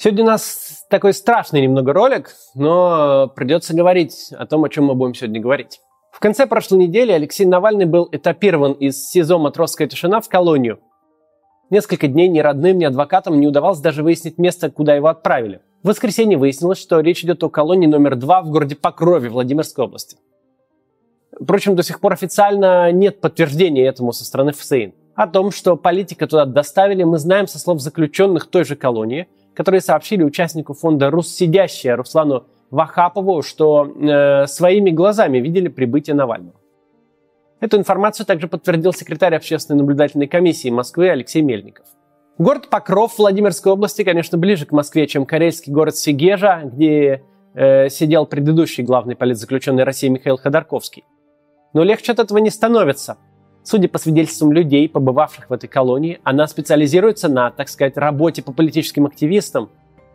Сегодня у нас такой страшный немного ролик, но придется говорить о том, о чем мы будем сегодня говорить. В конце прошлой недели Алексей Навальный был этапирован из СИЗО «Матросская тишина» в колонию. Несколько дней ни родным, ни адвокатам не удавалось даже выяснить место, куда его отправили. В воскресенье выяснилось, что речь идет о колонии номер два в городе Покрове Владимирской области. Впрочем, до сих пор официально нет подтверждения этому со стороны ФСИН. О том, что политика туда доставили, мы знаем со слов заключенных той же колонии – которые сообщили участнику фонда «Руссидящая» Руслану Вахапову, что э, своими глазами видели прибытие Навального. Эту информацию также подтвердил секретарь общественной наблюдательной комиссии Москвы Алексей Мельников. Город Покров Владимирской области, конечно, ближе к Москве, чем карельский город Сигежа, где э, сидел предыдущий главный политзаключенный России Михаил Ходорковский. Но легче от этого не становится – Судя по свидетельствам людей, побывавших в этой колонии, она специализируется на, так сказать, работе по политическим активистам,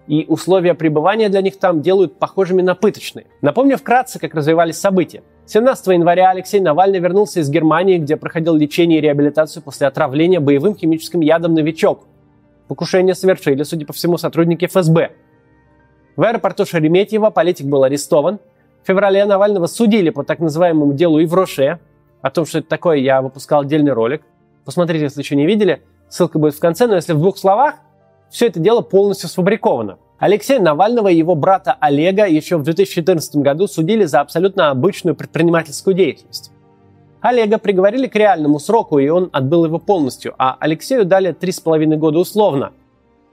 и условия пребывания для них там делают похожими на пыточные. Напомню вкратце, как развивались события. 17 января Алексей Навальный вернулся из Германии, где проходил лечение и реабилитацию после отравления боевым химическим ядом «Новичок». Покушение совершили, судя по всему, сотрудники ФСБ. В аэропорту Шереметьево политик был арестован. В феврале Навального судили по так называемому делу Ивроше, о том, что это такое, я выпускал отдельный ролик. Посмотрите, если еще не видели. Ссылка будет в конце, но если в двух словах, все это дело полностью сфабриковано. Алексея Навального и его брата Олега еще в 2014 году судили за абсолютно обычную предпринимательскую деятельность. Олега приговорили к реальному сроку, и он отбыл его полностью, а Алексею дали 3,5 года условно.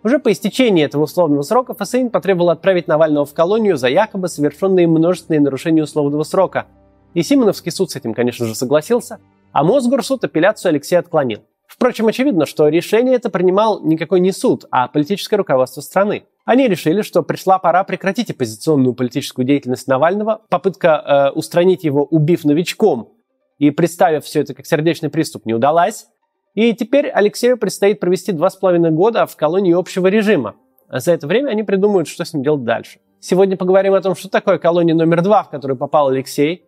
Уже по истечении этого условного срока ФСИН потребовал отправить Навального в колонию за якобы совершенные множественные нарушения условного срока – и Симоновский суд с этим, конечно же, согласился, а Мосгорсуд апелляцию Алексея отклонил. Впрочем, очевидно, что решение это принимал никакой не суд, а политическое руководство страны. Они решили, что пришла пора прекратить оппозиционную политическую деятельность Навального, попытка э, устранить его, убив новичком и представив все это как сердечный приступ, не удалась. И теперь Алексею предстоит провести два с половиной года в колонии общего режима. За это время они придумают, что с ним делать дальше. Сегодня поговорим о том, что такое колония номер два, в которую попал Алексей,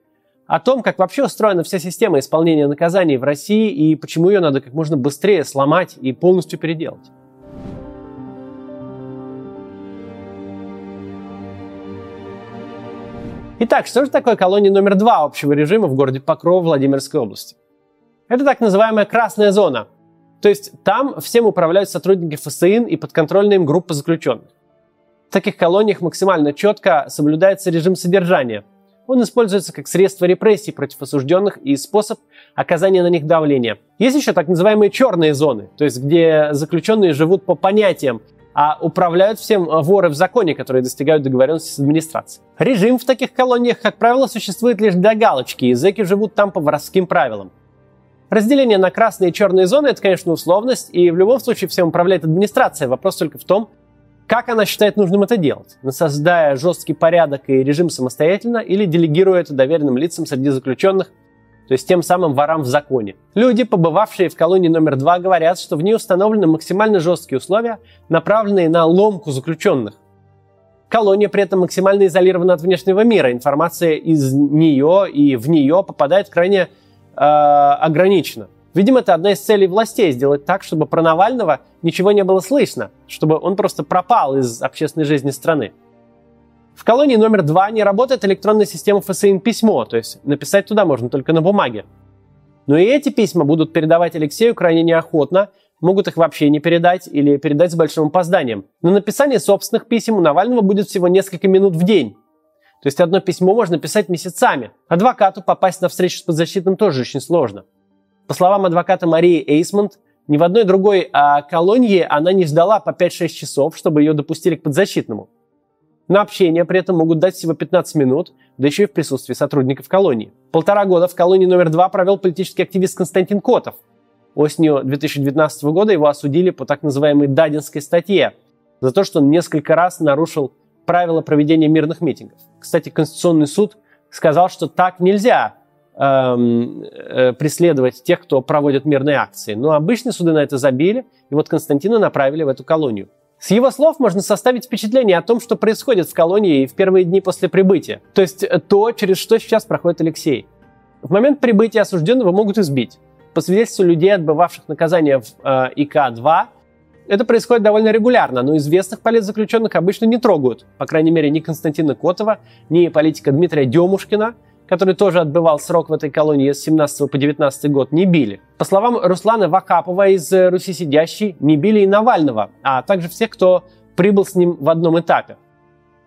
о том, как вообще устроена вся система исполнения наказаний в России и почему ее надо как можно быстрее сломать и полностью переделать. Итак, что же такое колония номер два общего режима в городе Покров Владимирской области? Это так называемая красная зона. То есть там всем управляют сотрудники ФСИН и подконтрольные им группы заключенных. В таких колониях максимально четко соблюдается режим содержания – он используется как средство репрессий против осужденных и способ оказания на них давления. Есть еще так называемые черные зоны, то есть где заключенные живут по понятиям, а управляют всем воры в законе, которые достигают договоренности с администрацией. Режим в таких колониях, как правило, существует лишь для галочки, и зэки живут там по воровским правилам. Разделение на красные и черные зоны – это, конечно, условность, и в любом случае всем управляет администрация. Вопрос только в том, как она считает нужным это делать? Создая жесткий порядок и режим самостоятельно или делегируя это доверенным лицам среди заключенных, то есть тем самым ворам в законе. Люди, побывавшие в колонии номер два, говорят, что в ней установлены максимально жесткие условия, направленные на ломку заключенных. Колония при этом максимально изолирована от внешнего мира. Информация из нее и в нее попадает крайне э, ограниченно. Видимо, это одна из целей властей – сделать так, чтобы про Навального ничего не было слышно, чтобы он просто пропал из общественной жизни страны. В колонии номер два не работает электронная система ФСИН письмо, то есть написать туда можно только на бумаге. Но и эти письма будут передавать Алексею крайне неохотно, могут их вообще не передать или передать с большим опозданием. На написание собственных писем у Навального будет всего несколько минут в день. То есть одно письмо можно писать месяцами. Адвокату попасть на встречу с подзащитным тоже очень сложно. По словам адвоката Марии Эйсмонт, ни в одной другой а, колонии она не ждала по 5-6 часов, чтобы ее допустили к подзащитному. На общение при этом могут дать всего 15 минут, да еще и в присутствии сотрудников колонии. Полтора года в колонии номер два провел политический активист Константин Котов. Осенью 2019 года его осудили по так называемой Дадинской статье за то, что он несколько раз нарушил правила проведения мирных митингов. Кстати, Конституционный суд сказал, что так нельзя, преследовать тех, кто проводит мирные акции. Но обычные суды на это забили, и вот Константина направили в эту колонию. С его слов можно составить впечатление о том, что происходит в колонии в первые дни после прибытия. То есть э, то, через что сейчас проходит Алексей. В момент прибытия осужденного могут избить. По свидетельству людей, отбывавших наказание в э, ИК-2, Это происходит довольно регулярно, но известных политзаключенных обычно не трогают. По крайней мере, ни Константина Котова, ни политика Дмитрия Демушкина, который тоже отбывал срок в этой колонии с 17 по 19 год, не били. По словам Руслана Вакапова из «Руси сидящей», не били и Навального, а также всех, кто прибыл с ним в одном этапе.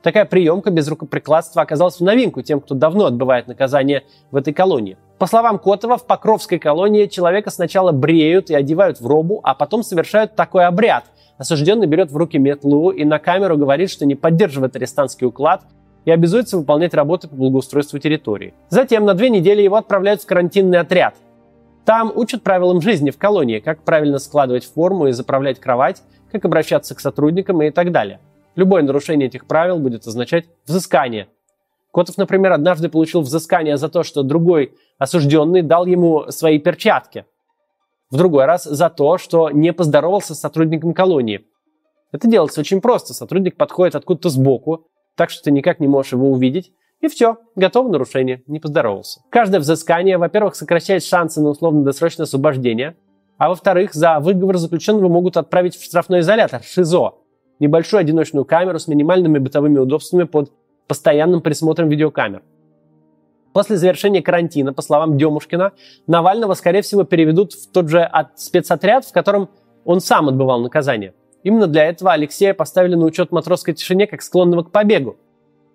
Такая приемка без рукоприкладства оказалась в новинку тем, кто давно отбывает наказание в этой колонии. По словам Котова, в Покровской колонии человека сначала бреют и одевают в робу, а потом совершают такой обряд. Осужденный берет в руки метлу и на камеру говорит, что не поддерживает арестантский уклад и обязуется выполнять работы по благоустройству территории. Затем на две недели его отправляют в карантинный отряд. Там учат правилам жизни в колонии, как правильно складывать форму и заправлять кровать, как обращаться к сотрудникам и так далее. Любое нарушение этих правил будет означать взыскание. Котов, например, однажды получил взыскание за то, что другой осужденный дал ему свои перчатки. В другой раз за то, что не поздоровался с сотрудником колонии. Это делается очень просто. Сотрудник подходит откуда-то сбоку, так что ты никак не можешь его увидеть, и все, готово нарушение, не поздоровался. Каждое взыскание, во-первых, сокращает шансы на условно-досрочное освобождение, а во-вторых, за выговор заключенного могут отправить в штрафной изолятор, ШИЗО, небольшую одиночную камеру с минимальными бытовыми удобствами под постоянным присмотром видеокамер. После завершения карантина, по словам Демушкина, Навального, скорее всего, переведут в тот же спецотряд, в котором он сам отбывал наказание. Именно для этого Алексея поставили на учет матросской тишине как склонного к побегу.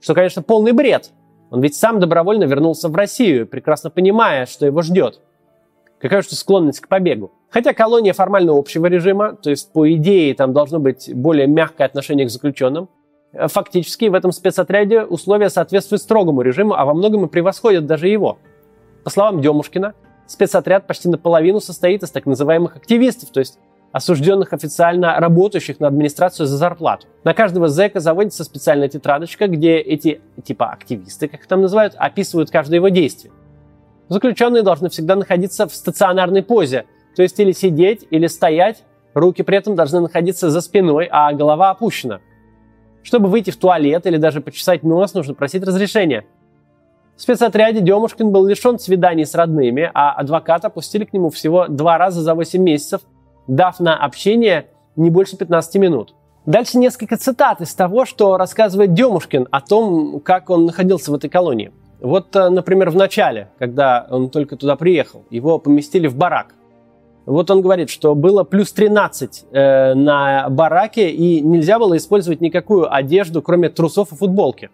Что, конечно, полный бред. Он ведь сам добровольно вернулся в Россию, прекрасно понимая, что его ждет. Какая же склонность к побегу? Хотя колония формально общего режима, то есть по идее там должно быть более мягкое отношение к заключенным, э, фактически в этом спецотряде условия соответствуют строгому режиму, а во многом и превосходят даже его. По словам Демушкина, спецотряд почти наполовину состоит из так называемых активистов, то есть осужденных официально работающих на администрацию за зарплату. На каждого зэка заводится специальная тетрадочка, где эти типа активисты, как их там называют, описывают каждое его действие. Заключенные должны всегда находиться в стационарной позе – то есть или сидеть, или стоять, руки при этом должны находиться за спиной, а голова опущена. Чтобы выйти в туалет или даже почесать нос, нужно просить разрешения. В спецотряде Демушкин был лишен свиданий с родными, а адвоката пустили к нему всего два раза за 8 месяцев, дав на общение не больше 15 минут. Дальше несколько цитат из того, что рассказывает Демушкин о том, как он находился в этой колонии. Вот, э, например, в начале, когда он только туда приехал, его поместили в барак. Вот он говорит, что было плюс 13 э, на бараке, и нельзя было использовать никакую одежду, кроме трусов и футболки.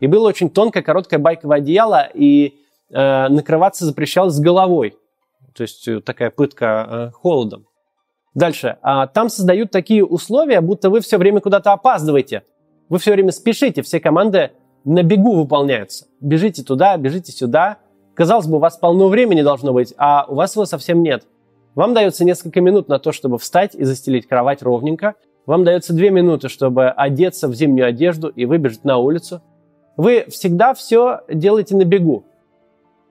И было очень тонкое, короткое байковое одеяло, и э, накрываться запрещалось с головой. То есть э, такая пытка э, холодом. Дальше. А, там создают такие условия, будто вы все время куда-то опаздываете. Вы все время спешите, все команды на бегу выполняются. Бежите туда, бежите сюда. Казалось бы, у вас полно времени должно быть, а у вас его совсем нет. Вам дается несколько минут на то, чтобы встать и застелить кровать ровненько. Вам дается две минуты, чтобы одеться в зимнюю одежду и выбежать на улицу. Вы всегда все делаете на бегу.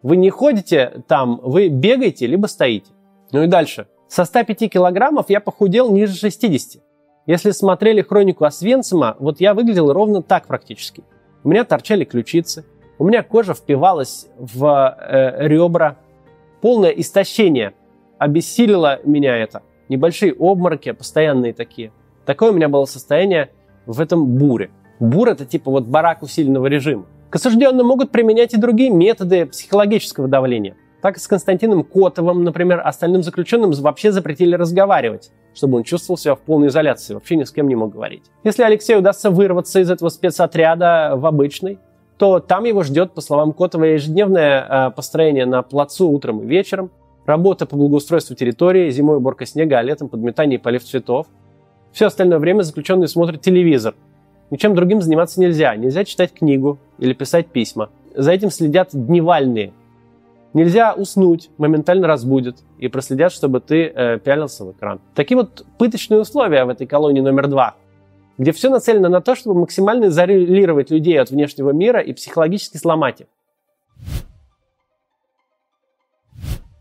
Вы не ходите там, вы бегаете, либо стоите. Ну и дальше. Со 105 килограммов я похудел ниже 60. Если смотрели хронику Освенцима, вот я выглядел ровно так практически. У меня торчали ключицы, у меня кожа впивалась в э, ребра, полное истощение – обессилило меня это. Небольшие обмороки, постоянные такие. Такое у меня было состояние в этом буре. Бур – это типа вот барак усиленного режима. К осужденным могут применять и другие методы психологического давления. Так и с Константином Котовым, например, остальным заключенным вообще запретили разговаривать, чтобы он чувствовал себя в полной изоляции, вообще ни с кем не мог говорить. Если Алексею удастся вырваться из этого спецотряда в обычный, то там его ждет, по словам Котова, ежедневное э, построение на плацу утром и вечером, Работа по благоустройству территории, зимой уборка снега, а летом подметание и полив цветов. Все остальное время заключенные смотрят телевизор. Ничем другим заниматься нельзя. Нельзя читать книгу или писать письма. За этим следят дневальные. Нельзя уснуть, моментально разбудят и проследят, чтобы ты э, пялился в экран. Такие вот пыточные условия в этой колонии номер два, где все нацелено на то, чтобы максимально изолировать людей от внешнего мира и психологически сломать их.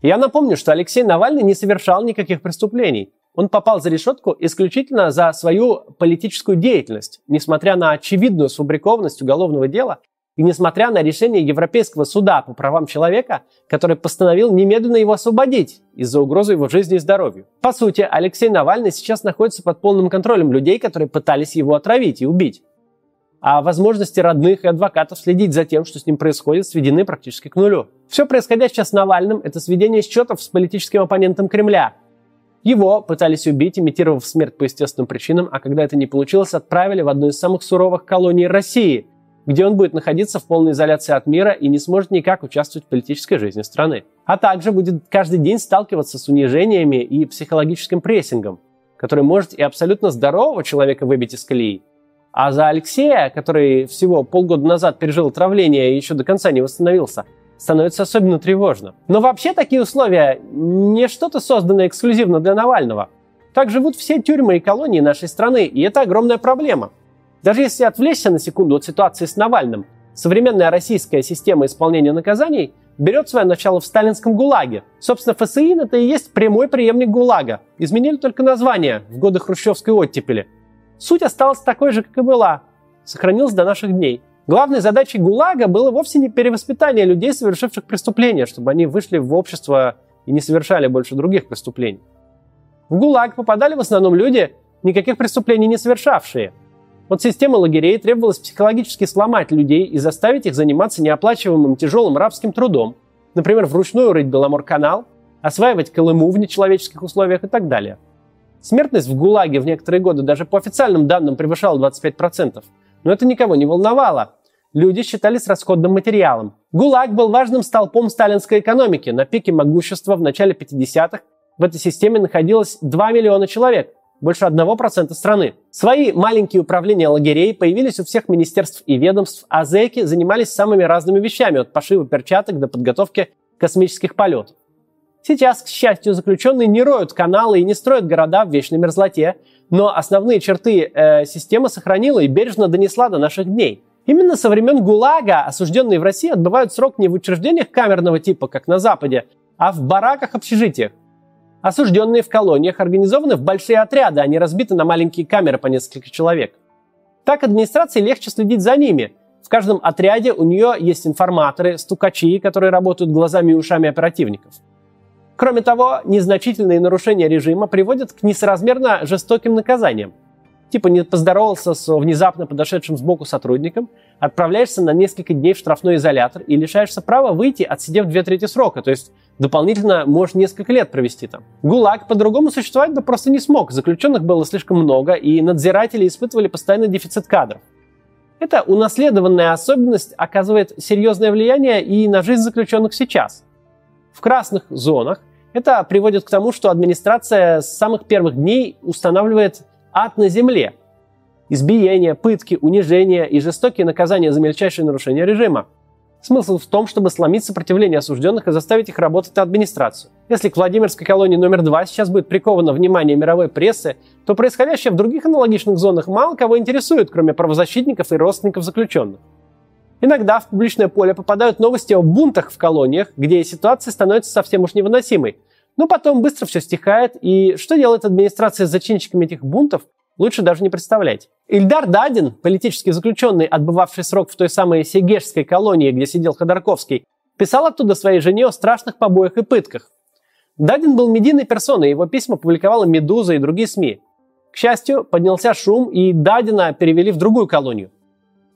Я напомню, что Алексей Навальный не совершал никаких преступлений. Он попал за решетку исключительно за свою политическую деятельность. Несмотря на очевидную сфабрикованность уголовного дела, И несмотря на решение Европейского суда по правам человека, который постановил немедленно его освободить из-за угрозы его жизни и здоровью. По сути, Алексей Навальный сейчас находится под полным контролем людей, которые пытались его отравить и убить. А возможности родных и адвокатов следить за тем, что с ним происходит, сведены практически к нулю. Все происходящее с Навальным – это сведение счетов с политическим оппонентом Кремля. Его пытались убить, имитировав смерть по естественным причинам, а когда это не получилось, отправили в одну из самых суровых колоний России – где он будет находиться в полной изоляции от мира и не сможет никак участвовать в политической жизни страны. А также будет каждый день сталкиваться с унижениями и психологическим прессингом, который может и абсолютно здорового человека выбить из колеи. А за Алексея, который всего полгода назад пережил отравление и еще до конца не восстановился, становится особенно тревожно. Но вообще такие условия не что-то созданное эксклюзивно для Навального. Так живут все тюрьмы и колонии нашей страны, и это огромная проблема. Даже если отвлечься на секунду от ситуации с Навальным, современная российская система исполнения наказаний берет свое начало в сталинском ГУЛАГе. Собственно, ФСИН это и есть прямой преемник ГУЛАГа. Изменили только название в годы хрущевской оттепели. Суть осталась такой же, как и была. Сохранилась до наших дней. Главной задачей ГУЛАГа было вовсе не перевоспитание людей, совершивших преступления, чтобы они вышли в общество и не совершали больше других преступлений. В ГУЛАГ попадали в основном люди, никаких преступлений не совершавшие – от системы лагерей требовалось психологически сломать людей и заставить их заниматься неоплачиваемым тяжелым рабским трудом, например, вручную рыть Беломор-канал, осваивать Колыму в нечеловеческих условиях и так далее. Смертность в ГУЛАГе в некоторые годы даже по официальным данным превышала 25%. Но это никого не волновало. Люди считались расходным материалом. ГУЛАГ был важным столпом сталинской экономики. На пике могущества в начале 50-х в этой системе находилось 2 миллиона человек больше 1% страны. Свои маленькие управления лагерей появились у всех министерств и ведомств, а зэки занимались самыми разными вещами, от пошива перчаток до подготовки космических полетов. Сейчас, к счастью, заключенные не роют каналы и не строят города в вечной мерзлоте, но основные черты э, система сохранила и бережно донесла до наших дней. Именно со времен ГУЛАГа осужденные в России отбывают срок не в учреждениях камерного типа, как на Западе, а в бараках-общежитиях. Осужденные в колониях организованы в большие отряды, они разбиты на маленькие камеры по несколько человек. Так администрации легче следить за ними. В каждом отряде у нее есть информаторы, стукачи, которые работают глазами и ушами оперативников. Кроме того, незначительные нарушения режима приводят к несоразмерно жестоким наказаниям – типа не поздоровался с внезапно подошедшим сбоку сотрудником, отправляешься на несколько дней в штрафной изолятор и лишаешься права выйти, отсидев две трети срока, то есть дополнительно можешь несколько лет провести там. ГУЛАГ по-другому существовать бы просто не смог, заключенных было слишком много, и надзиратели испытывали постоянный дефицит кадров. Эта унаследованная особенность оказывает серьезное влияние и на жизнь заключенных сейчас. В красных зонах это приводит к тому, что администрация с самых первых дней устанавливает ад на земле. Избиения, пытки, унижения и жестокие наказания за мельчайшие нарушения режима. Смысл в том, чтобы сломить сопротивление осужденных и заставить их работать на администрацию. Если к Владимирской колонии номер два сейчас будет приковано внимание мировой прессы, то происходящее в других аналогичных зонах мало кого интересует, кроме правозащитников и родственников заключенных. Иногда в публичное поле попадают новости о бунтах в колониях, где ситуация становится совсем уж невыносимой. Но потом быстро все стихает, и что делает администрация с зачинщиками этих бунтов, лучше даже не представлять. Ильдар Дадин, политический заключенный, отбывавший срок в той самой Сегежской колонии, где сидел Ходорковский, писал оттуда своей жене о страшных побоях и пытках. Дадин был медийной персоной, его письма публиковала «Медуза» и другие СМИ. К счастью, поднялся шум, и Дадина перевели в другую колонию.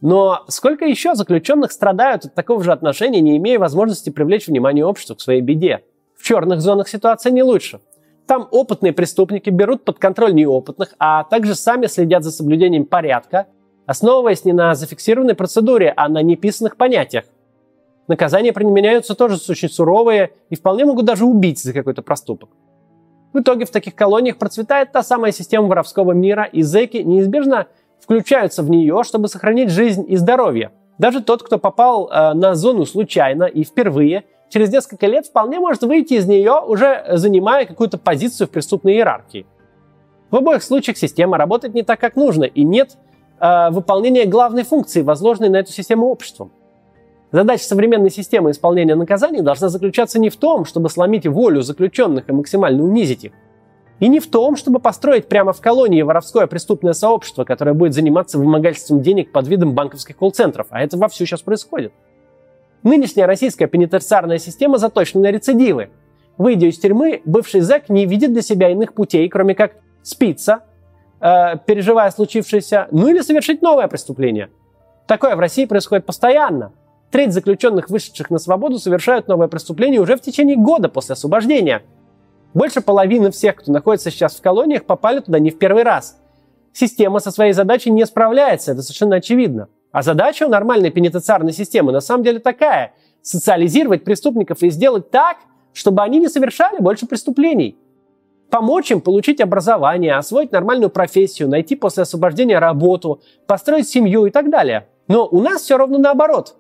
Но сколько еще заключенных страдают от такого же отношения, не имея возможности привлечь внимание общества к своей беде? В черных зонах ситуация не лучше. Там опытные преступники берут под контроль неопытных, а также сами следят за соблюдением порядка, основываясь не на зафиксированной процедуре, а на неписанных понятиях. Наказания применяются тоже очень суровые и вполне могут даже убить за какой-то проступок. В итоге в таких колониях процветает та самая система воровского мира, и зэки неизбежно включаются в нее, чтобы сохранить жизнь и здоровье. Даже тот, кто попал э, на зону случайно и впервые, через несколько лет вполне может выйти из нее, уже занимая какую-то позицию в преступной иерархии. В обоих случаях система работает не так, как нужно, и нет э, выполнения главной функции, возложенной на эту систему обществом. Задача современной системы исполнения наказаний должна заключаться не в том, чтобы сломить волю заключенных и максимально унизить их, И не в том, чтобы построить прямо в колонии воровское преступное сообщество, которое будет заниматься вымогательством денег под видом банковских колл-центров. А это вовсю сейчас происходит. Нынешняя российская пенитенциарная система заточена на рецидивы. Выйдя из тюрьмы, бывший зэк не видит для себя иных путей, кроме как спиться, э, переживая случившееся, ну или совершить новое преступление. Такое в России происходит постоянно. Треть заключенных, вышедших на свободу, совершают новое преступление уже в течение года после освобождения. Больше половины всех, кто находится сейчас в колониях, попали туда не в первый раз. Система со своей задачей не справляется, это совершенно очевидно. А задача у нормальной пенитенциарной системы на самом деле такая – социализировать преступников и сделать так, чтобы они не совершали больше преступлений. Помочь им получить образование, освоить нормальную профессию, найти после освобождения работу, построить семью и так далее. Но у нас все ровно наоборот.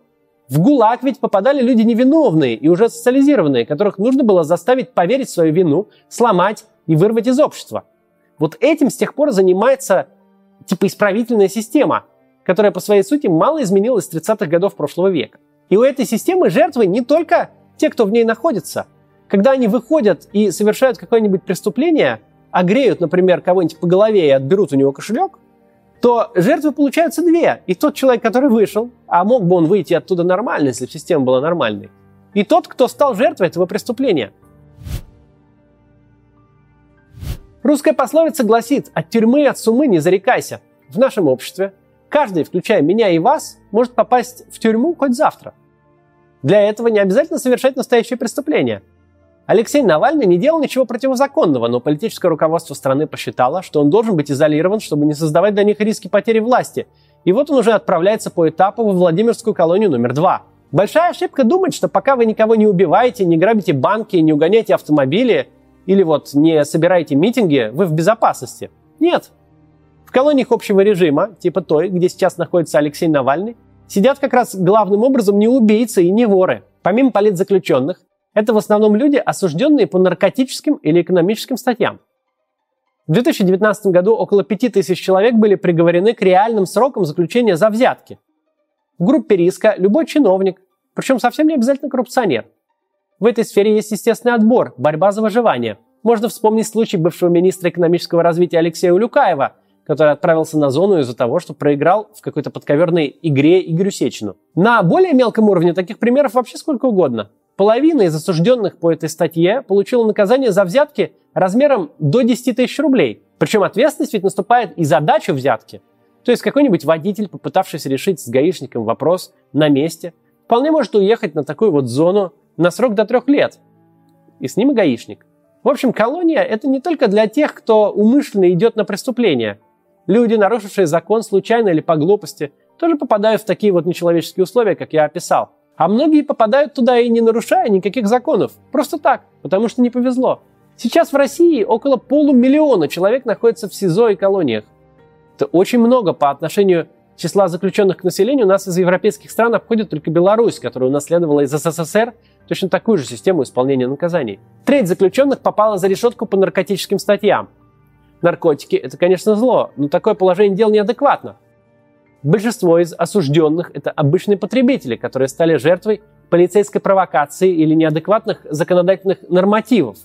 В ГУЛАГ ведь попадали люди невиновные и уже социализированные, которых нужно было заставить поверить в свою вину, сломать и вырвать из общества. Вот этим с тех пор занимается типа исправительная система, которая по своей сути мало изменилась с 30-х годов прошлого века. И у этой системы жертвы не только те, кто в ней находится – когда они выходят и совершают какое-нибудь преступление, огреют, например, кого-нибудь по голове и отберут у него кошелек, то жертвы получаются две. И тот человек, который вышел, а мог бы он выйти оттуда нормально, если бы система была нормальной, и тот, кто стал жертвой этого преступления. Русская пословица гласит «от тюрьмы, от сумы не зарекайся». В нашем обществе каждый, включая меня и вас, может попасть в тюрьму хоть завтра. Для этого не обязательно совершать настоящее преступление – Алексей Навальный не делал ничего противозаконного, но политическое руководство страны посчитало, что он должен быть изолирован, чтобы не создавать для них риски потери власти. И вот он уже отправляется по этапу во Владимирскую колонию номер два. Большая ошибка думать, что пока вы никого не убиваете, не грабите банки, не угоняете автомобили или вот не собираете митинги, вы в безопасности. Нет. В колониях общего режима, типа той, где сейчас находится Алексей Навальный, сидят как раз главным образом не убийцы и не воры. Помимо политзаключенных, это в основном люди, осужденные по наркотическим или экономическим статьям. В 2019 году около 5000 человек были приговорены к реальным срокам заключения за взятки. В группе риска любой чиновник, причем совсем не обязательно коррупционер. В этой сфере есть естественный отбор, борьба за выживание. Можно вспомнить случай бывшего министра экономического развития Алексея Улюкаева, который отправился на зону из-за того, что проиграл в какой-то подковерной игре Игорю Сечину. На более мелком уровне таких примеров вообще сколько угодно. Половина из осужденных по этой статье получила наказание за взятки размером до 10 тысяч рублей. Причем ответственность ведь наступает и за дачу взятки. То есть какой-нибудь водитель, попытавшийся решить с гаишником вопрос на месте, вполне может уехать на такую вот зону на срок до трех лет. И с ним и гаишник. В общем, колония – это не только для тех, кто умышленно идет на преступление. Люди, нарушившие закон случайно или по глупости, тоже попадают в такие вот нечеловеческие условия, как я описал – а многие попадают туда и не нарушая никаких законов. Просто так, потому что не повезло. Сейчас в России около полумиллиона человек находится в СИЗО и колониях. Это очень много по отношению числа заключенных к населению. У нас из европейских стран обходит только Беларусь, которая унаследовала из СССР точно такую же систему исполнения наказаний. Треть заключенных попала за решетку по наркотическим статьям. Наркотики – это, конечно, зло, но такое положение дел неадекватно. Большинство из осужденных – это обычные потребители, которые стали жертвой полицейской провокации или неадекватных законодательных нормативов,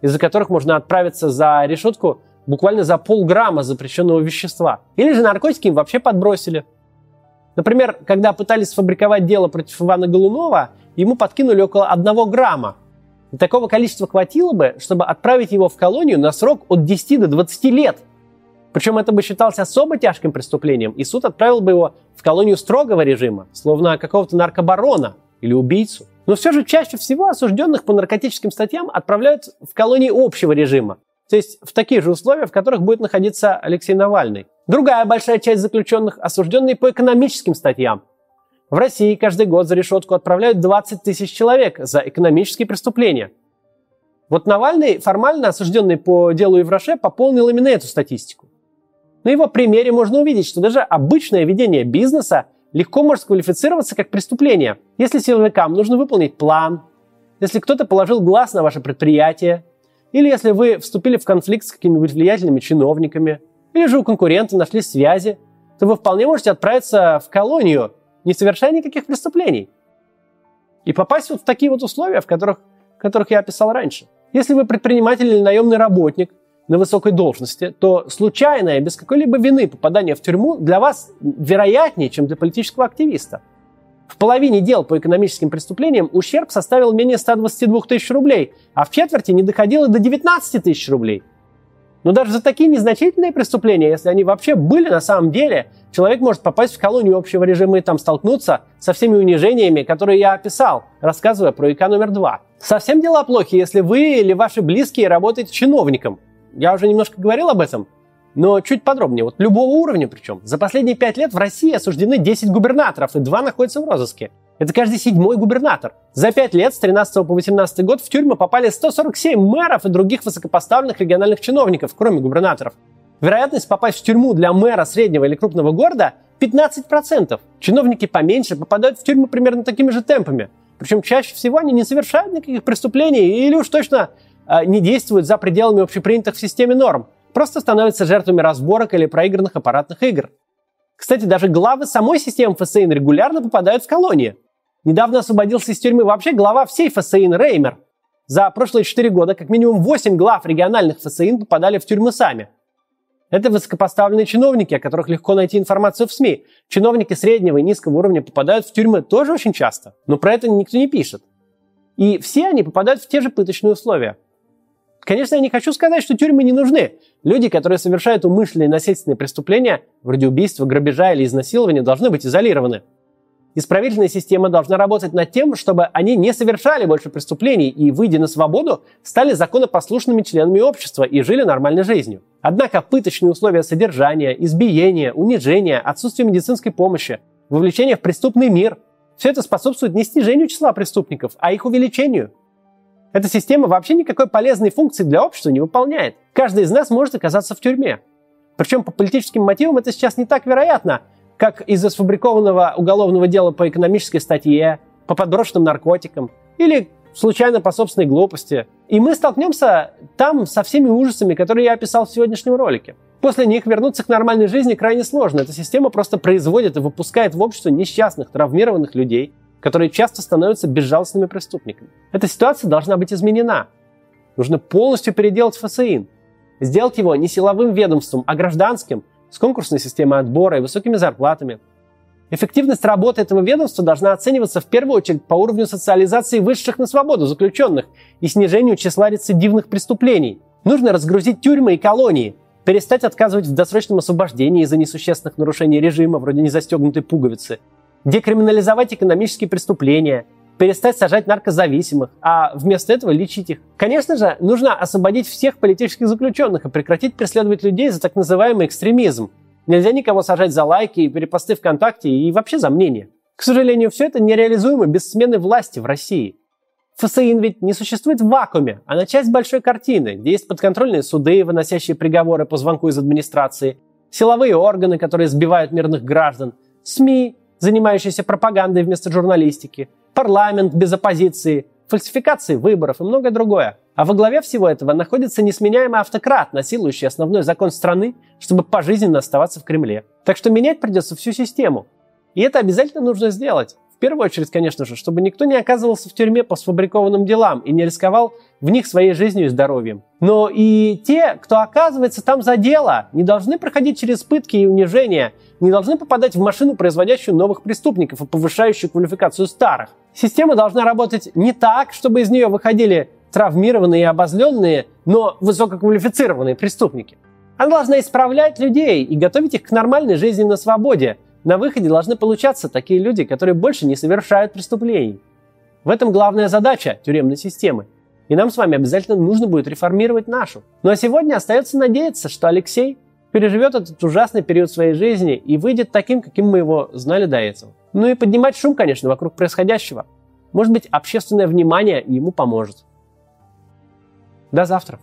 из-за которых можно отправиться за решетку буквально за полграмма запрещенного вещества. Или же наркотики им вообще подбросили. Например, когда пытались сфабриковать дело против Ивана Голунова, ему подкинули около одного грамма. Такого количества хватило бы, чтобы отправить его в колонию на срок от 10 до 20 лет – причем это бы считалось особо тяжким преступлением, и суд отправил бы его в колонию строгого режима, словно какого-то наркобарона или убийцу. Но все же чаще всего осужденных по наркотическим статьям отправляют в колонии общего режима, то есть в такие же условия, в которых будет находиться Алексей Навальный. Другая большая часть заключенных осужденные по экономическим статьям. В России каждый год за решетку отправляют 20 тысяч человек за экономические преступления. Вот Навальный, формально осужденный по делу Евроше, пополнил именно эту статистику. На его примере можно увидеть, что даже обычное ведение бизнеса легко может квалифицироваться как преступление, если силовикам нужно выполнить план, если кто-то положил глаз на ваше предприятие, или если вы вступили в конфликт с какими-нибудь влиятельными чиновниками, или же у конкурента нашли связи, то вы вполне можете отправиться в колонию, не совершая никаких преступлений. И попасть вот в такие вот условия, в которых, которых я описал раньше. Если вы предприниматель или наемный работник, на высокой должности, то случайное, без какой-либо вины попадание в тюрьму для вас вероятнее, чем для политического активиста. В половине дел по экономическим преступлениям ущерб составил менее 122 тысяч рублей, а в четверти не доходило до 19 тысяч рублей. Но даже за такие незначительные преступления, если они вообще были на самом деле, человек может попасть в колонию общего режима и там столкнуться со всеми унижениями, которые я описал, рассказывая про ИК номер два. Совсем дела плохи, если вы или ваши близкие работаете чиновником. Я уже немножко говорил об этом, но чуть подробнее, вот любого уровня причем. За последние пять лет в России осуждены 10 губернаторов, и два находятся в розыске. Это каждый седьмой губернатор. За пять лет, с 13 по 18 год, в тюрьмы попали 147 мэров и других высокопоставленных региональных чиновников, кроме губернаторов. Вероятность попасть в тюрьму для мэра среднего или крупного города 15%. Чиновники поменьше попадают в тюрьму примерно такими же темпами. Причем чаще всего они не совершают никаких преступлений или уж точно э, не действуют за пределами общепринятых в системе норм просто становятся жертвами разборок или проигранных аппаратных игр. Кстати, даже главы самой системы ФСИН регулярно попадают в колонии. Недавно освободился из тюрьмы вообще глава всей ФСИН Реймер. За прошлые 4 года как минимум 8 глав региональных ФСИН попадали в тюрьмы сами. Это высокопоставленные чиновники, о которых легко найти информацию в СМИ. Чиновники среднего и низкого уровня попадают в тюрьмы тоже очень часто, но про это никто не пишет. И все они попадают в те же пыточные условия – Конечно, я не хочу сказать, что тюрьмы не нужны. Люди, которые совершают умышленные насильственные преступления, вроде убийства, грабежа или изнасилования, должны быть изолированы. Исправительная система должна работать над тем, чтобы они не совершали больше преступлений и, выйдя на свободу, стали законопослушными членами общества и жили нормальной жизнью. Однако пыточные условия содержания, избиения, унижения, отсутствие медицинской помощи, вовлечение в преступный мир – все это способствует не снижению числа преступников, а их увеличению – эта система вообще никакой полезной функции для общества не выполняет. Каждый из нас может оказаться в тюрьме. Причем по политическим мотивам это сейчас не так вероятно, как из-за сфабрикованного уголовного дела по экономической статье, по подброшенным наркотикам или случайно по собственной глупости. И мы столкнемся там со всеми ужасами, которые я описал в сегодняшнем ролике. После них вернуться к нормальной жизни крайне сложно. Эта система просто производит и выпускает в общество несчастных, травмированных людей, которые часто становятся безжалостными преступниками. Эта ситуация должна быть изменена. Нужно полностью переделать ФСИН. Сделать его не силовым ведомством, а гражданским, с конкурсной системой отбора и высокими зарплатами. Эффективность работы этого ведомства должна оцениваться в первую очередь по уровню социализации высших на свободу заключенных и снижению числа рецидивных преступлений. Нужно разгрузить тюрьмы и колонии, перестать отказывать в досрочном освобождении из-за несущественных нарушений режима, вроде незастегнутой пуговицы, декриминализовать экономические преступления, перестать сажать наркозависимых, а вместо этого лечить их. Конечно же, нужно освободить всех политических заключенных и прекратить преследовать людей за так называемый экстремизм. Нельзя никого сажать за лайки и перепосты ВКонтакте и вообще за мнение. К сожалению, все это нереализуемо без смены власти в России. ФСИН ведь не существует в вакууме, она часть большой картины, где есть подконтрольные суды, выносящие приговоры по звонку из администрации, силовые органы, которые сбивают мирных граждан, СМИ, занимающийся пропагандой вместо журналистики, парламент без оппозиции, фальсификации выборов и многое другое. А во главе всего этого находится несменяемый автократ, насилующий основной закон страны, чтобы пожизненно оставаться в Кремле. Так что менять придется всю систему. И это обязательно нужно сделать. В первую очередь, конечно же, чтобы никто не оказывался в тюрьме по сфабрикованным делам и не рисковал в них своей жизнью и здоровьем. Но и те, кто оказывается там за дело, не должны проходить через пытки и унижения, не должны попадать в машину, производящую новых преступников и повышающую квалификацию старых. Система должна работать не так, чтобы из нее выходили травмированные и обозленные, но высококвалифицированные преступники. Она должна исправлять людей и готовить их к нормальной жизни на свободе, на выходе должны получаться такие люди, которые больше не совершают преступлений. В этом главная задача тюремной системы. И нам с вами обязательно нужно будет реформировать нашу. Ну а сегодня остается надеяться, что Алексей переживет этот ужасный период своей жизни и выйдет таким, каким мы его знали до этого. Ну и поднимать шум, конечно, вокруг происходящего. Может быть, общественное внимание ему поможет. До завтра.